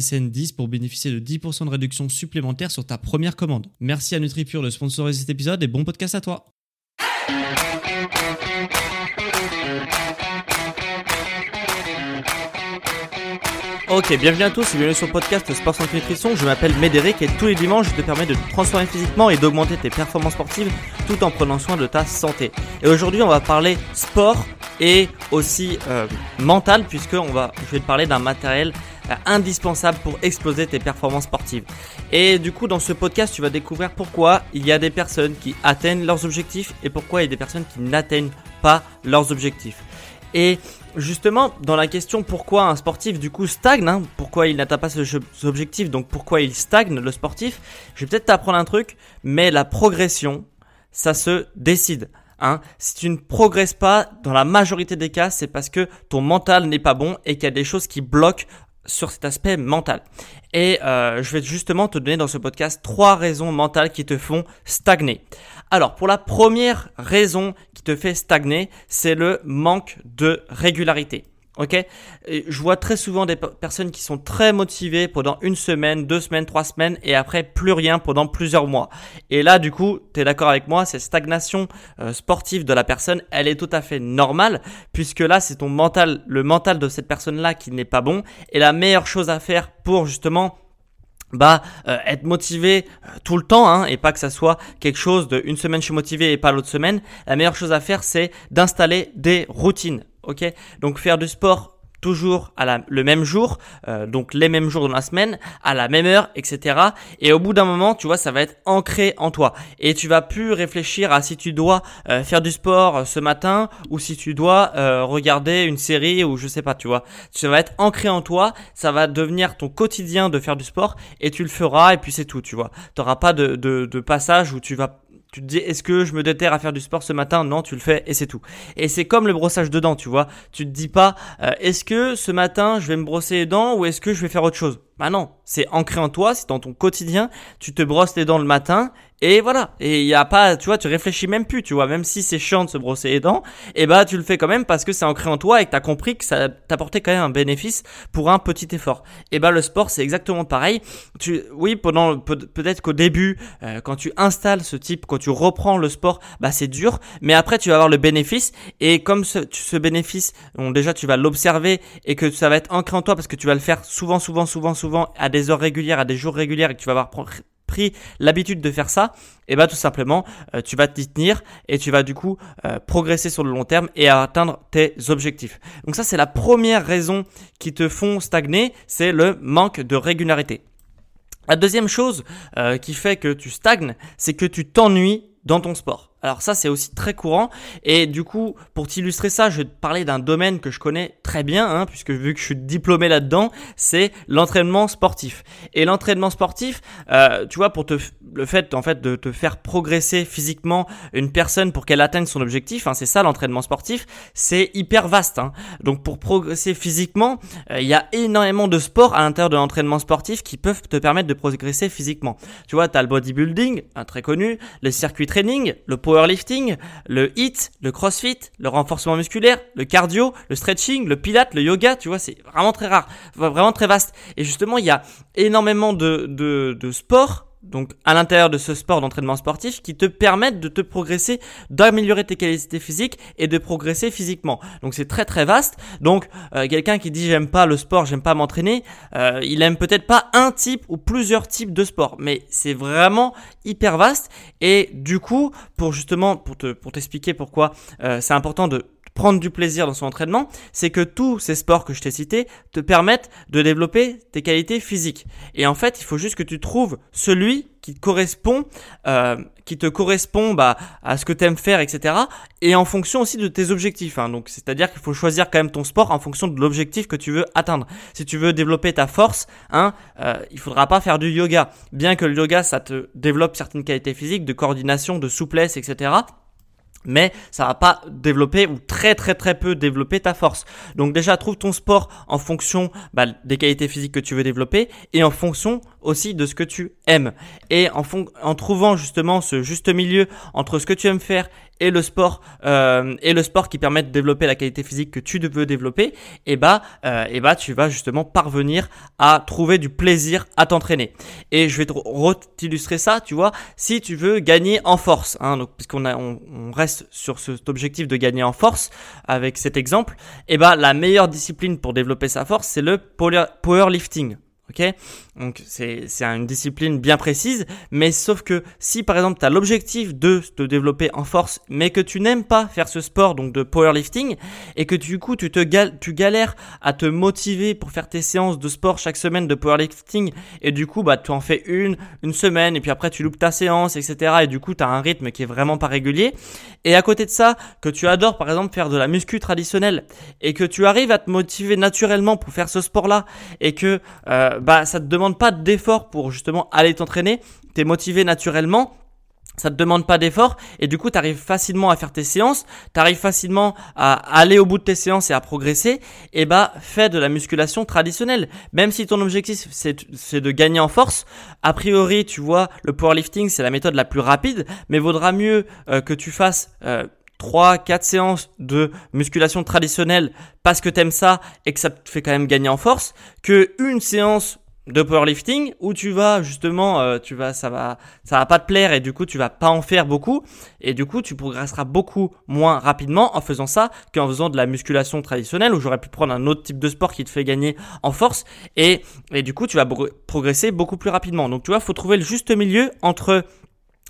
SSN 10 pour bénéficier de 10% de réduction supplémentaire sur ta première commande. Merci à NutriPure de sponsoriser cet épisode et bon podcast à toi. Ok, bienvenue à tous et bienvenue sur le podcast Sport Santé Nutrition. Je m'appelle Médéric et tous les dimanches, je te permets de te transformer physiquement et d'augmenter tes performances sportives tout en prenant soin de ta santé. Et aujourd'hui, on va parler sport et aussi euh, mental puisque on va, je vais te parler d'un matériel indispensable pour exploser tes performances sportives. Et du coup, dans ce podcast, tu vas découvrir pourquoi il y a des personnes qui atteignent leurs objectifs et pourquoi il y a des personnes qui n'atteignent pas leurs objectifs. Et justement, dans la question pourquoi un sportif du coup stagne, hein, pourquoi il n'atteint pas ses objectifs, donc pourquoi il stagne le sportif, je vais peut-être t'apprendre un truc, mais la progression, ça se décide. Hein. Si tu ne progresses pas, dans la majorité des cas, c'est parce que ton mental n'est pas bon et qu'il y a des choses qui bloquent sur cet aspect mental. Et euh, je vais justement te donner dans ce podcast trois raisons mentales qui te font stagner. Alors, pour la première raison qui te fait stagner, c'est le manque de régularité. Ok, je vois très souvent des personnes qui sont très motivées pendant une semaine, deux semaines, trois semaines et après plus rien pendant plusieurs mois. Et là, du coup, tu es d'accord avec moi, cette stagnation euh, sportive de la personne, elle est tout à fait normale puisque là, c'est ton mental, le mental de cette personne-là qui n'est pas bon. Et la meilleure chose à faire pour justement bah euh, être motivé euh, tout le temps hein, et pas que ça soit quelque chose de une semaine je suis motivé et pas l'autre semaine la meilleure chose à faire c'est d'installer des routines ok? Donc faire du sport toujours à la, le même jour, euh, donc les mêmes jours dans la semaine, à la même heure, etc. Et au bout d'un moment, tu vois, ça va être ancré en toi. Et tu vas plus réfléchir à si tu dois euh, faire du sport euh, ce matin ou si tu dois regarder une série ou je sais pas, tu vois. Ça va être ancré en toi, ça va devenir ton quotidien de faire du sport et tu le feras et puis c'est tout, tu vois. Tu n'auras pas de, de, de passage où tu vas tu te dis, est-ce que je me déterre à faire du sport ce matin? Non, tu le fais et c'est tout. Et c'est comme le brossage de dents, tu vois. Tu te dis pas, euh, est-ce que ce matin je vais me brosser les dents ou est-ce que je vais faire autre chose? Bah non, c'est ancré en toi, c'est dans ton quotidien. Tu te brosses les dents le matin et voilà. Et il y a pas, tu vois, tu réfléchis même plus, tu vois. Même si c'est chiant de se brosser les dents, et eh bah tu le fais quand même parce que c'est ancré en toi et que t'as compris que ça t'apportait quand même un bénéfice pour un petit effort. Et bah le sport c'est exactement pareil. Tu, oui, pendant peut-être qu'au début, euh, quand tu installes ce type, quand tu reprends le sport, bah c'est dur, mais après tu vas avoir le bénéfice et comme ce, ce bénéfice, bon, déjà tu vas l'observer et que ça va être ancré en toi parce que tu vas le faire souvent, souvent, souvent, souvent à des heures régulières, à des jours réguliers et que tu vas avoir pris l'habitude de faire ça, et eh bah tout simplement euh, tu vas t'y tenir et tu vas du coup euh, progresser sur le long terme et atteindre tes objectifs. Donc ça c'est la première raison qui te font stagner, c'est le manque de régularité. La deuxième chose euh, qui fait que tu stagnes, c'est que tu t'ennuies dans ton sport. Alors ça c'est aussi très courant. Et du coup pour t'illustrer ça je vais te parler d'un domaine que je connais très bien hein, puisque vu que je suis diplômé là-dedans c'est l'entraînement sportif. Et l'entraînement sportif euh, tu vois pour te le fait en fait de te faire progresser physiquement une personne pour qu'elle atteigne son objectif hein, c'est ça l'entraînement sportif c'est hyper vaste hein. donc pour progresser physiquement euh, il y a énormément de sports à l'intérieur de l'entraînement sportif qui peuvent te permettre de progresser physiquement. Tu vois tu as le bodybuilding un très connu le circuit training le powerlifting, le HIIT, le crossfit, le renforcement musculaire, le cardio, le stretching, le pilate, le yoga, tu vois, c'est vraiment très rare, vraiment très vaste. Et justement, il y a énormément de, de, de sports donc à l'intérieur de ce sport d'entraînement sportif qui te permettent de te progresser, d'améliorer tes qualités physiques et de progresser physiquement. Donc c'est très très vaste. Donc euh, quelqu'un qui dit j'aime pas le sport, j'aime pas m'entraîner, euh, il aime peut-être pas un type ou plusieurs types de sport, mais c'est vraiment hyper vaste. Et du coup, pour justement pour te pour t'expliquer pourquoi euh, c'est important de prendre du plaisir dans son entraînement, c'est que tous ces sports que je t'ai cités te permettent de développer tes qualités physiques. Et en fait, il faut juste que tu trouves celui qui te correspond, euh, qui te correspond bah, à ce que tu aimes faire, etc. Et en fonction aussi de tes objectifs. Hein. Donc, c'est-à-dire qu'il faut choisir quand même ton sport en fonction de l'objectif que tu veux atteindre. Si tu veux développer ta force, hein, euh, il faudra pas faire du yoga. Bien que le yoga, ça te développe certaines qualités physiques, de coordination, de souplesse, etc mais ça va pas développer ou très très très peu développer ta force. Donc déjà trouve ton sport en fonction bah, des qualités physiques que tu veux développer et en fonction aussi de ce que tu aimes. Et en, trouvant justement ce juste milieu entre ce que tu aimes faire et le sport euh, et le sport qui permet de développer la qualité physique que tu veux développer, et eh bah euh, et eh bah tu vas justement parvenir à trouver du plaisir à t'entraîner. Et je vais te illustrer ça, tu vois, si tu veux gagner en force, hein, puisqu'on reste sur cet objectif de gagner en force avec cet exemple, et eh bah la meilleure discipline pour développer sa force, c'est le powerlifting. Ok, donc c'est une discipline bien précise, mais sauf que si par exemple tu as l'objectif de te développer en force, mais que tu n'aimes pas faire ce sport donc de powerlifting et que du coup tu te gal tu galères à te motiver pour faire tes séances de sport chaque semaine de powerlifting et du coup bah tu en fais une une semaine et puis après tu loupes ta séance etc et du coup tu as un rythme qui est vraiment pas régulier et à côté de ça que tu adores par exemple faire de la muscu traditionnelle et que tu arrives à te motiver naturellement pour faire ce sport là et que euh, bah ça te demande pas d'effort pour justement aller t'entraîner, tu es motivé naturellement, ça te demande pas d'effort. Et du coup tu arrives facilement à faire tes séances, tu arrives facilement à aller au bout de tes séances et à progresser, et bah fais de la musculation traditionnelle. Même si ton objectif c'est de gagner en force, a priori tu vois le powerlifting c'est la méthode la plus rapide, mais vaudra mieux euh, que tu fasses euh, 3 4 séances de musculation traditionnelle parce que t'aimes ça et que ça te fait quand même gagner en force que une séance de powerlifting où tu vas justement euh, tu vas ça va ça va pas te plaire et du coup tu vas pas en faire beaucoup et du coup tu progresseras beaucoup moins rapidement en faisant ça qu'en faisant de la musculation traditionnelle où j'aurais pu prendre un autre type de sport qui te fait gagner en force et et du coup tu vas progresser beaucoup plus rapidement. Donc tu vois faut trouver le juste milieu entre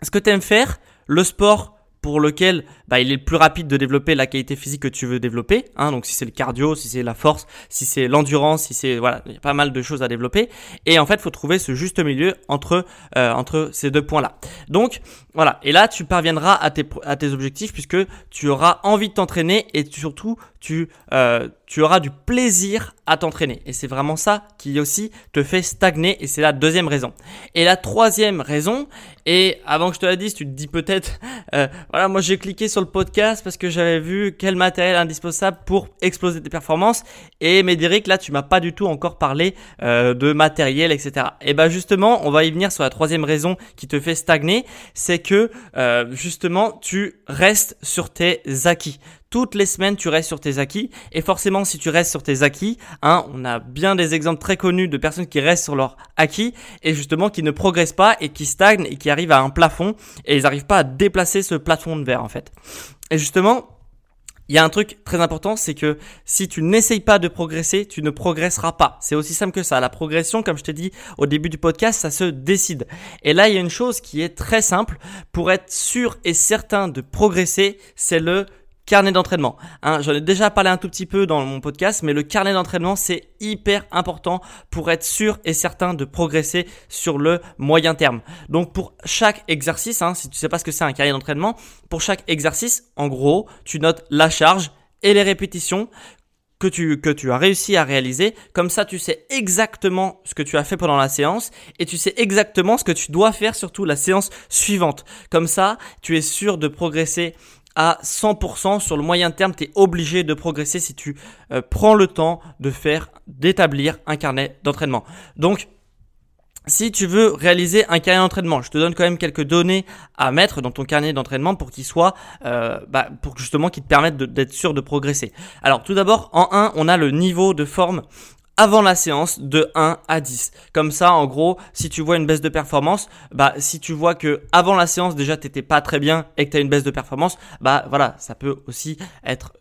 ce que tu aimes faire le sport pour lequel bah, il est le plus rapide de développer la qualité physique que tu veux développer. Hein, donc si c'est le cardio, si c'est la force, si c'est l'endurance, si c'est voilà, il y a pas mal de choses à développer. Et en fait, faut trouver ce juste milieu entre euh, entre ces deux points-là. Donc voilà. Et là, tu parviendras à tes à tes objectifs puisque tu auras envie de t'entraîner et surtout tu euh, tu auras du plaisir à t'entraîner. Et c'est vraiment ça qui aussi te fait stagner. Et c'est la deuxième raison. Et la troisième raison, et avant que je te la dise, tu te dis peut-être, euh, voilà, moi j'ai cliqué sur le podcast parce que j'avais vu quel matériel indispensable pour exploser tes performances. Et Médéric, là, tu m'as pas du tout encore parlé euh, de matériel, etc. Et ben justement, on va y venir sur la troisième raison qui te fait stagner, c'est que euh, justement, tu restes sur tes acquis toutes les semaines tu restes sur tes acquis et forcément si tu restes sur tes acquis, hein, on a bien des exemples très connus de personnes qui restent sur leurs acquis et justement qui ne progressent pas et qui stagnent et qui arrivent à un plafond et ils n'arrivent pas à déplacer ce plafond de verre en fait. Et justement, il y a un truc très important, c'est que si tu n'essayes pas de progresser, tu ne progresseras pas. C'est aussi simple que ça. La progression, comme je t'ai dit au début du podcast, ça se décide. Et là, il y a une chose qui est très simple. Pour être sûr et certain de progresser, c'est le carnet d'entraînement. Hein, J'en ai déjà parlé un tout petit peu dans mon podcast, mais le carnet d'entraînement, c'est hyper important pour être sûr et certain de progresser sur le moyen terme. Donc pour chaque exercice, hein, si tu sais pas ce que c'est un carnet d'entraînement, pour chaque exercice, en gros, tu notes la charge et les répétitions que tu, que tu as réussi à réaliser. Comme ça, tu sais exactement ce que tu as fait pendant la séance et tu sais exactement ce que tu dois faire surtout la séance suivante. Comme ça, tu es sûr de progresser à 100% sur le moyen terme, tu es obligé de progresser si tu euh, prends le temps de faire, d'établir un carnet d'entraînement. Donc, si tu veux réaliser un carnet d'entraînement, je te donne quand même quelques données à mettre dans ton carnet d'entraînement pour qu'il soit, euh, bah, pour justement qu'il te permette d'être sûr de progresser. Alors tout d'abord, en 1, on a le niveau de forme avant la séance de 1 à 10. Comme ça, en gros, si tu vois une baisse de performance, bah si tu vois que avant la séance déjà t'étais pas très bien et que as une baisse de performance, bah voilà, ça peut aussi être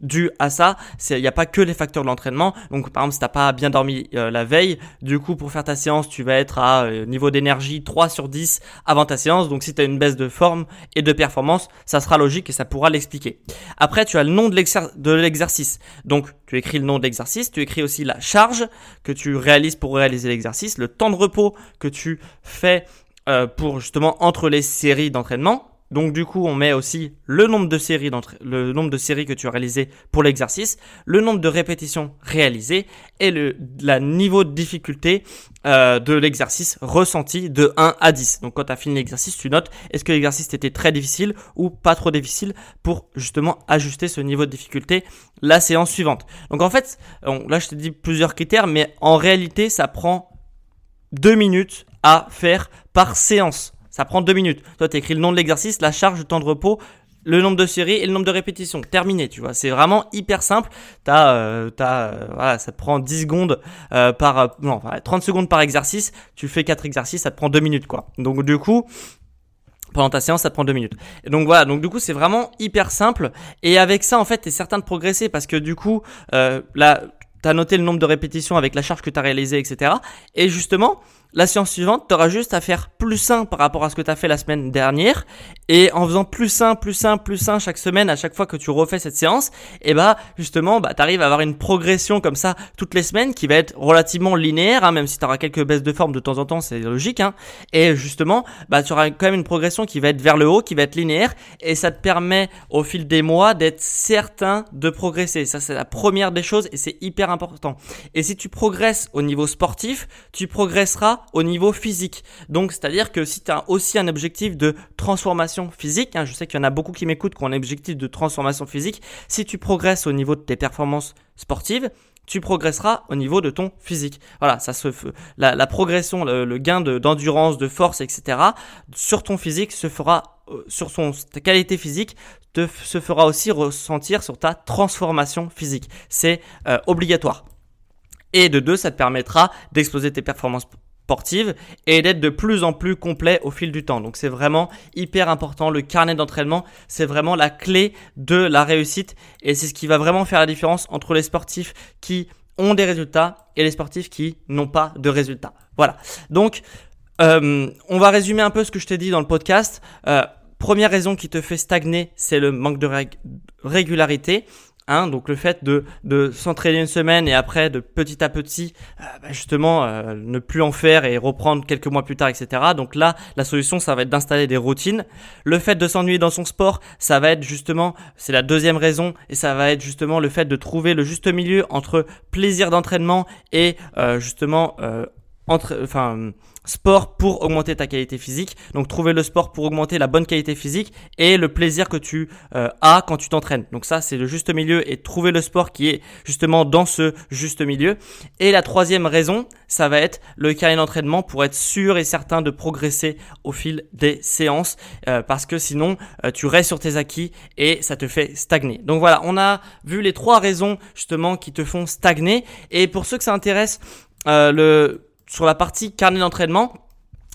dû à ça, il n'y a pas que les facteurs de l'entraînement. Donc par exemple, si t'as pas bien dormi euh, la veille, du coup pour faire ta séance, tu vas être à euh, niveau d'énergie 3 sur 10 avant ta séance. Donc si tu as une baisse de forme et de performance, ça sera logique et ça pourra l'expliquer. Après, tu as le nom de l'exercice. Donc tu écris le nom de l'exercice, tu écris aussi la charge que tu réalises pour réaliser l'exercice, le temps de repos que tu fais euh, pour justement entre les séries d'entraînement donc du coup, on met aussi le nombre de séries le nombre de séries que tu as réalisées pour l'exercice, le nombre de répétitions réalisées et le la niveau de difficulté euh, de l'exercice ressenti de 1 à 10. Donc quand tu as fini l'exercice, tu notes est-ce que l'exercice était très difficile ou pas trop difficile pour justement ajuster ce niveau de difficulté la séance suivante. Donc en fait, là je t'ai dit plusieurs critères, mais en réalité, ça prend deux minutes à faire par séance. Ça prend deux minutes. Toi, tu écris le nom de l'exercice, la charge, le temps de repos, le nombre de séries et le nombre de répétitions. Terminé, tu vois. C'est vraiment hyper simple. T'as, euh, t'as, euh, voilà, ça te prend 10 secondes euh, par, euh, non, 30 secondes par exercice. Tu fais 4 exercices, ça te prend 2 minutes, quoi. Donc, du coup, pendant ta séance, ça te prend 2 minutes. Et donc voilà, donc du coup, c'est vraiment hyper simple. Et avec ça, en fait, t'es certain de progresser parce que du coup, euh, là, t'as noté le nombre de répétitions avec la charge que t'as réalisée, etc. Et justement, la séance suivante, tu auras juste à faire plus sain par rapport à ce que tu as fait la semaine dernière. Et en faisant plus sain, plus sain, plus sain chaque semaine, à chaque fois que tu refais cette séance, et eh bah justement, bah, tu arrives à avoir une progression comme ça toutes les semaines qui va être relativement linéaire, hein, même si tu auras quelques baisses de forme de temps en temps, c'est logique. Hein. Et justement, bah, tu auras quand même une progression qui va être vers le haut, qui va être linéaire. Et ça te permet au fil des mois d'être certain de progresser. Ça, c'est la première des choses et c'est hyper important. Et si tu progresses au niveau sportif, tu progresseras au niveau physique. Donc, c'est-à-dire que si tu as aussi un objectif de transformation physique, hein, je sais qu'il y en a beaucoup qui m'écoutent qui ont un objectif de transformation physique, si tu progresses au niveau de tes performances sportives, tu progresseras au niveau de ton physique. Voilà, ça se la, la progression, le, gain d'endurance, de, force, etc. sur ton physique se fera euh, sur son ta qualité physique te, se fera aussi ressentir sur ta transformation physique. C'est euh, obligatoire. Et de deux, ça te permettra d'exploser tes performances et d'être de plus en plus complet au fil du temps. Donc c'est vraiment hyper important. Le carnet d'entraînement, c'est vraiment la clé de la réussite et c'est ce qui va vraiment faire la différence entre les sportifs qui ont des résultats et les sportifs qui n'ont pas de résultats. Voilà. Donc euh, on va résumer un peu ce que je t'ai dit dans le podcast. Euh, première raison qui te fait stagner, c'est le manque de régularité. Hein, donc le fait de, de s'entraîner une semaine et après de petit à petit euh, bah, justement euh, ne plus en faire et reprendre quelques mois plus tard, etc. Donc là, la solution, ça va être d'installer des routines. Le fait de s'ennuyer dans son sport, ça va être justement, c'est la deuxième raison, et ça va être justement le fait de trouver le juste milieu entre plaisir d'entraînement et euh, justement entre, enfin sport pour augmenter ta qualité physique. Donc trouver le sport pour augmenter la bonne qualité physique et le plaisir que tu euh, as quand tu t'entraînes. Donc ça c'est le juste milieu et trouver le sport qui est justement dans ce juste milieu. Et la troisième raison, ça va être le carnet d'entraînement pour être sûr et certain de progresser au fil des séances euh, parce que sinon euh, tu restes sur tes acquis et ça te fait stagner. Donc voilà, on a vu les trois raisons justement qui te font stagner et pour ceux que ça intéresse le sur la partie carnet d'entraînement,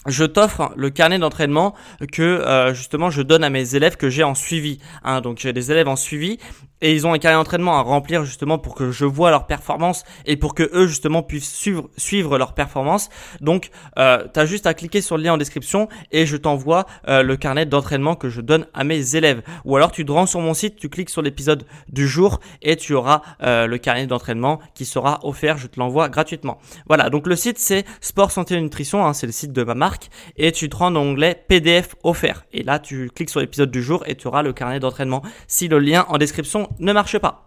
je t'offre le carnet d'entraînement que euh, justement je donne à mes élèves que j'ai en suivi. Hein. donc j'ai des élèves en suivi et ils ont un carnet d'entraînement à remplir justement pour que je vois leur performance et pour que eux justement puissent suivre, suivre leur performance. Donc euh, tu as juste à cliquer sur le lien en description et je t'envoie euh, le carnet d'entraînement que je donne à mes élèves. Ou alors tu te rends sur mon site, tu cliques sur l'épisode du jour et tu auras euh, le carnet d'entraînement qui sera offert, je te l'envoie gratuitement. Voilà, donc le site c'est Sport Santé et Nutrition, hein, c'est le site de ma marque et tu te rends dans l'onglet PDF offert. Et là tu cliques sur l'épisode du jour et tu auras le carnet d'entraînement si le lien en description ne marche pas.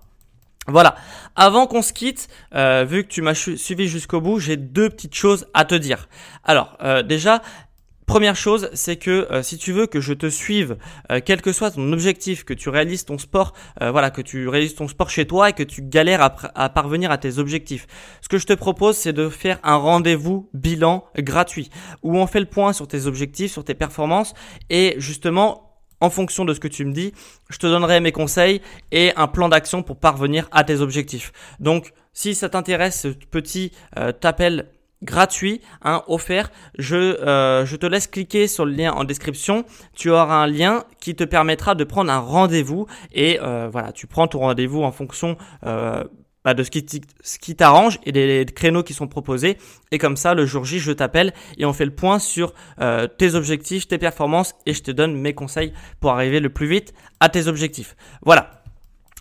Voilà. Avant qu'on se quitte, euh, vu que tu m'as suivi jusqu'au bout, j'ai deux petites choses à te dire. Alors, euh, déjà, Première chose, c'est que euh, si tu veux que je te suive, quel que soit ton objectif, que tu réalises ton sport, voilà, que tu réalises ton sport chez toi et que tu galères à, à parvenir à tes objectifs, ce que je te propose, c'est de faire un rendez-vous bilan gratuit où on fait le point sur tes objectifs, sur tes performances et justement en fonction de ce que tu me dis, je te donnerai mes conseils et un plan d'action pour parvenir à tes objectifs. Donc, Si ça t'intéresse, ce petit euh, gratuit, hein, offert. Je, euh, je te laisse cliquer sur le lien en description. Tu auras un lien qui te permettra de prendre un rendez-vous et euh, voilà, tu prends ton rendez-vous en fonction euh, bah, de ce qui, t'arrange et des créneaux qui sont proposés. Et comme ça, le jour J, je t'appelle et on fait le point sur euh, tes objectifs, tes performances et je te donne mes conseils pour arriver le plus vite à tes objectifs. Voilà.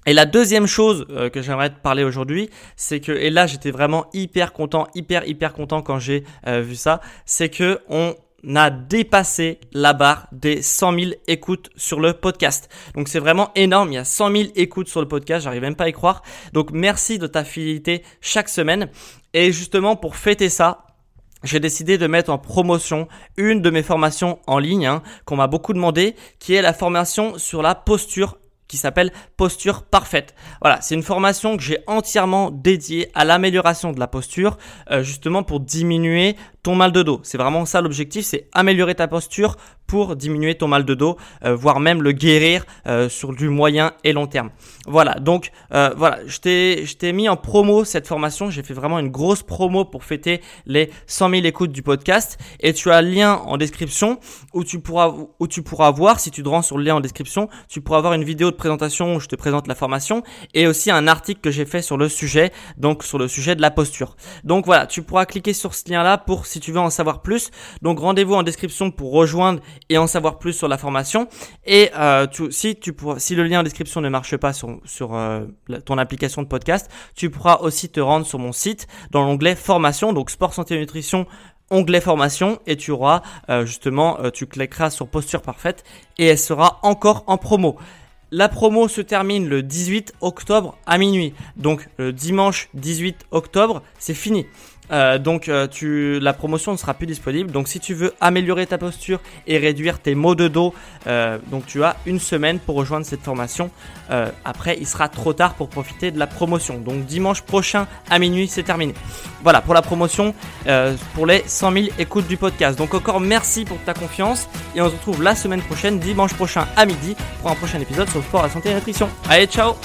Et la deuxième chose euh, que j'aimerais te parler aujourd'hui, c'est que, et là j'étais vraiment hyper content, hyper hyper content quand j'ai euh, vu ça, c'est que on a dépassé la barre des 100 000 écoutes sur le podcast. Donc c'est vraiment énorme, il y a 100 000 écoutes sur le podcast, j'arrive même pas à y croire. Donc merci de ta fidélité chaque semaine. Et justement pour fêter ça, j'ai décidé de mettre en promotion une de mes formations en ligne hein, qu'on m'a beaucoup demandé, qui est la formation sur la posture qui s'appelle Posture Parfaite. Voilà, c'est une formation que j'ai entièrement dédiée à l'amélioration de la posture, euh, justement pour diminuer ton mal de dos. C'est vraiment ça l'objectif, c'est améliorer ta posture pour diminuer ton mal de dos, euh, voire même le guérir euh, sur du moyen et long terme. Voilà, donc euh, voilà, je t'ai, mis en promo cette formation, j'ai fait vraiment une grosse promo pour fêter les 100 000 écoutes du podcast et tu as le lien en description où tu pourras, où tu pourras voir, si tu te rends sur le lien en description, tu pourras avoir une vidéo de présentation où je te présente la formation et aussi un article que j'ai fait sur le sujet, donc sur le sujet de la posture. Donc voilà, tu pourras cliquer sur ce lien là pour si tu veux en savoir plus. Donc rendez-vous en description pour rejoindre et en savoir plus sur la formation. Et euh, si, tu pourras, si le lien en description ne marche pas sur, sur euh, ton application de podcast, tu pourras aussi te rendre sur mon site dans l'onglet formation, donc sport, santé et nutrition onglet formation et tu auras euh, justement tu cliqueras sur posture parfaite et elle sera encore en promo. La promo se termine le 18 octobre à minuit. Donc le dimanche 18 octobre, c'est fini. Euh, donc euh, tu, la promotion ne sera plus disponible. Donc si tu veux améliorer ta posture et réduire tes maux de dos, euh, donc tu as une semaine pour rejoindre cette formation. après, il sera trop tard pour profiter de la promotion. Donc dimanche prochain à minuit, c'est terminé. Voilà pour la promotion pour les 100 000 écoutes du podcast. Donc encore merci pour ta confiance et on se retrouve la semaine prochaine, dimanche prochain à midi, pour un prochain épisode sur le sport, la santé et la nutrition. Allez, ciao